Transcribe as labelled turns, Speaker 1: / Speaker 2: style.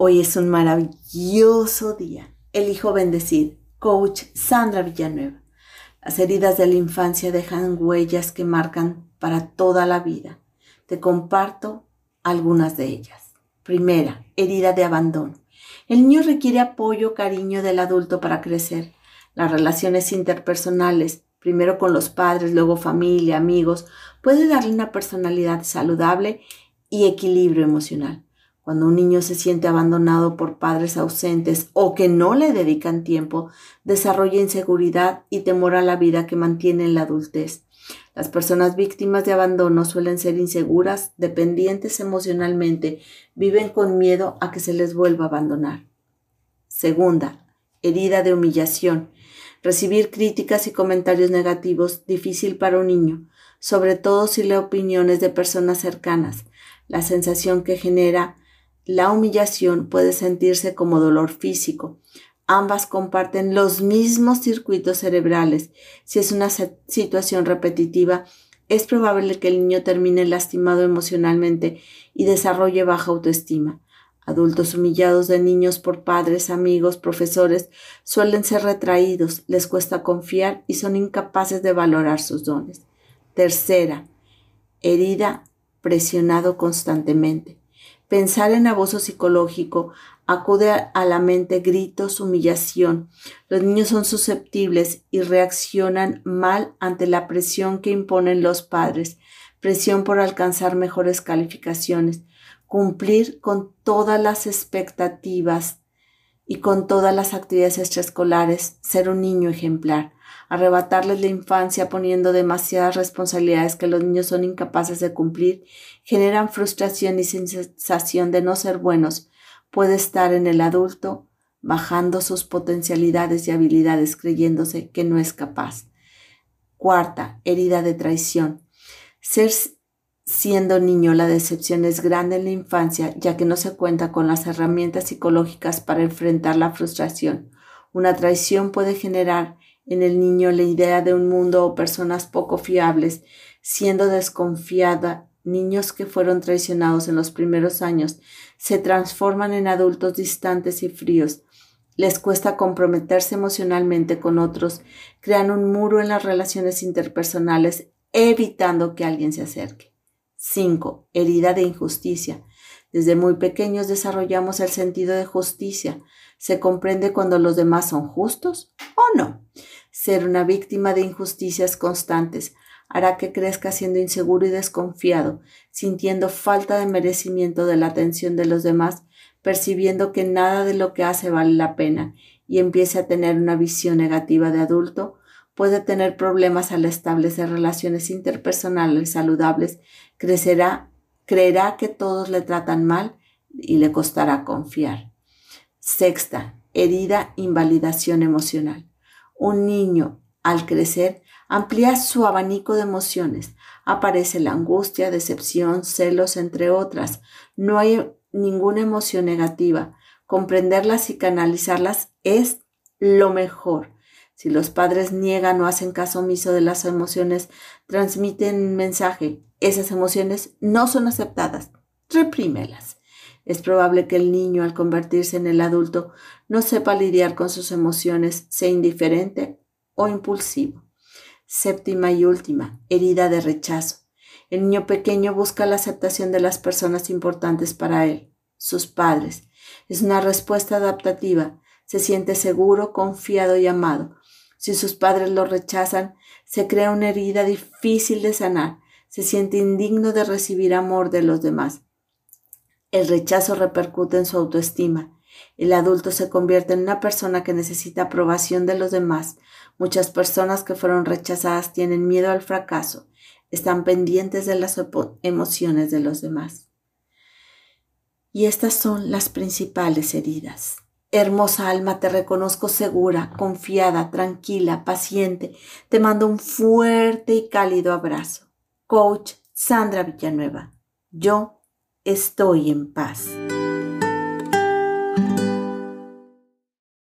Speaker 1: Hoy es un maravilloso día. Elijo bendecir. Coach Sandra Villanueva. Las heridas de la infancia dejan huellas que marcan para toda la vida. Te comparto algunas de ellas. Primera, herida de abandono. El niño requiere apoyo, cariño del adulto para crecer. Las relaciones interpersonales, primero con los padres, luego familia, amigos, puede darle una personalidad saludable y equilibrio emocional. Cuando un niño se siente abandonado por padres ausentes o que no le dedican tiempo, desarrolla inseguridad y temor a la vida que mantiene en la adultez. Las personas víctimas de abandono suelen ser inseguras, dependientes emocionalmente, viven con miedo a que se les vuelva a abandonar. Segunda, herida de humillación. Recibir críticas y comentarios negativos difícil para un niño, sobre todo si la opinión es de personas cercanas. La sensación que genera la humillación puede sentirse como dolor físico. Ambas comparten los mismos circuitos cerebrales. Si es una situación repetitiva, es probable que el niño termine lastimado emocionalmente y desarrolle baja autoestima. Adultos humillados de niños por padres, amigos, profesores suelen ser retraídos, les cuesta confiar y son incapaces de valorar sus dones. Tercera, herida, presionado constantemente. Pensar en abuso psicológico acude a la mente gritos, humillación. Los niños son susceptibles y reaccionan mal ante la presión que imponen los padres, presión por alcanzar mejores calificaciones, cumplir con todas las expectativas y con todas las actividades extraescolares, ser un niño ejemplar arrebatarles la infancia poniendo demasiadas responsabilidades que los niños son incapaces de cumplir, generan frustración y sensación de no ser buenos, puede estar en el adulto bajando sus potencialidades y habilidades creyéndose que no es capaz. Cuarta, herida de traición. Ser siendo niño la decepción es grande en la infancia ya que no se cuenta con las herramientas psicológicas para enfrentar la frustración. Una traición puede generar en el niño la idea de un mundo o personas poco fiables, siendo desconfiada, niños que fueron traicionados en los primeros años se transforman en adultos distantes y fríos. Les cuesta comprometerse emocionalmente con otros, crean un muro en las relaciones interpersonales, evitando que alguien se acerque. 5. Herida de injusticia. Desde muy pequeños desarrollamos el sentido de justicia. Se comprende cuando los demás son justos o no. Ser una víctima de injusticias constantes hará que crezca siendo inseguro y desconfiado, sintiendo falta de merecimiento de la atención de los demás, percibiendo que nada de lo que hace vale la pena y empiece a tener una visión negativa de adulto, puede tener problemas al establecer relaciones interpersonales saludables, crecerá, creerá que todos le tratan mal y le costará confiar. Sexta, herida, invalidación emocional. Un niño, al crecer, amplía su abanico de emociones. Aparece la angustia, decepción, celos, entre otras. No hay ninguna emoción negativa. Comprenderlas y canalizarlas es lo mejor. Si los padres niegan o hacen caso omiso de las emociones, transmiten un mensaje. Esas emociones no son aceptadas. Reprímelas. Es probable que el niño, al convertirse en el adulto, no sepa lidiar con sus emociones, sea indiferente o impulsivo. Séptima y última, herida de rechazo. El niño pequeño busca la aceptación de las personas importantes para él, sus padres. Es una respuesta adaptativa. Se siente seguro, confiado y amado. Si sus padres lo rechazan, se crea una herida difícil de sanar. Se siente indigno de recibir amor de los demás. El rechazo repercute en su autoestima. El adulto se convierte en una persona que necesita aprobación de los demás. Muchas personas que fueron rechazadas tienen miedo al fracaso, están pendientes de las emociones de los demás. Y estas son las principales heridas. Hermosa alma, te reconozco segura, confiada, tranquila, paciente. Te mando un fuerte y cálido abrazo. Coach Sandra Villanueva. Yo estoy en paz.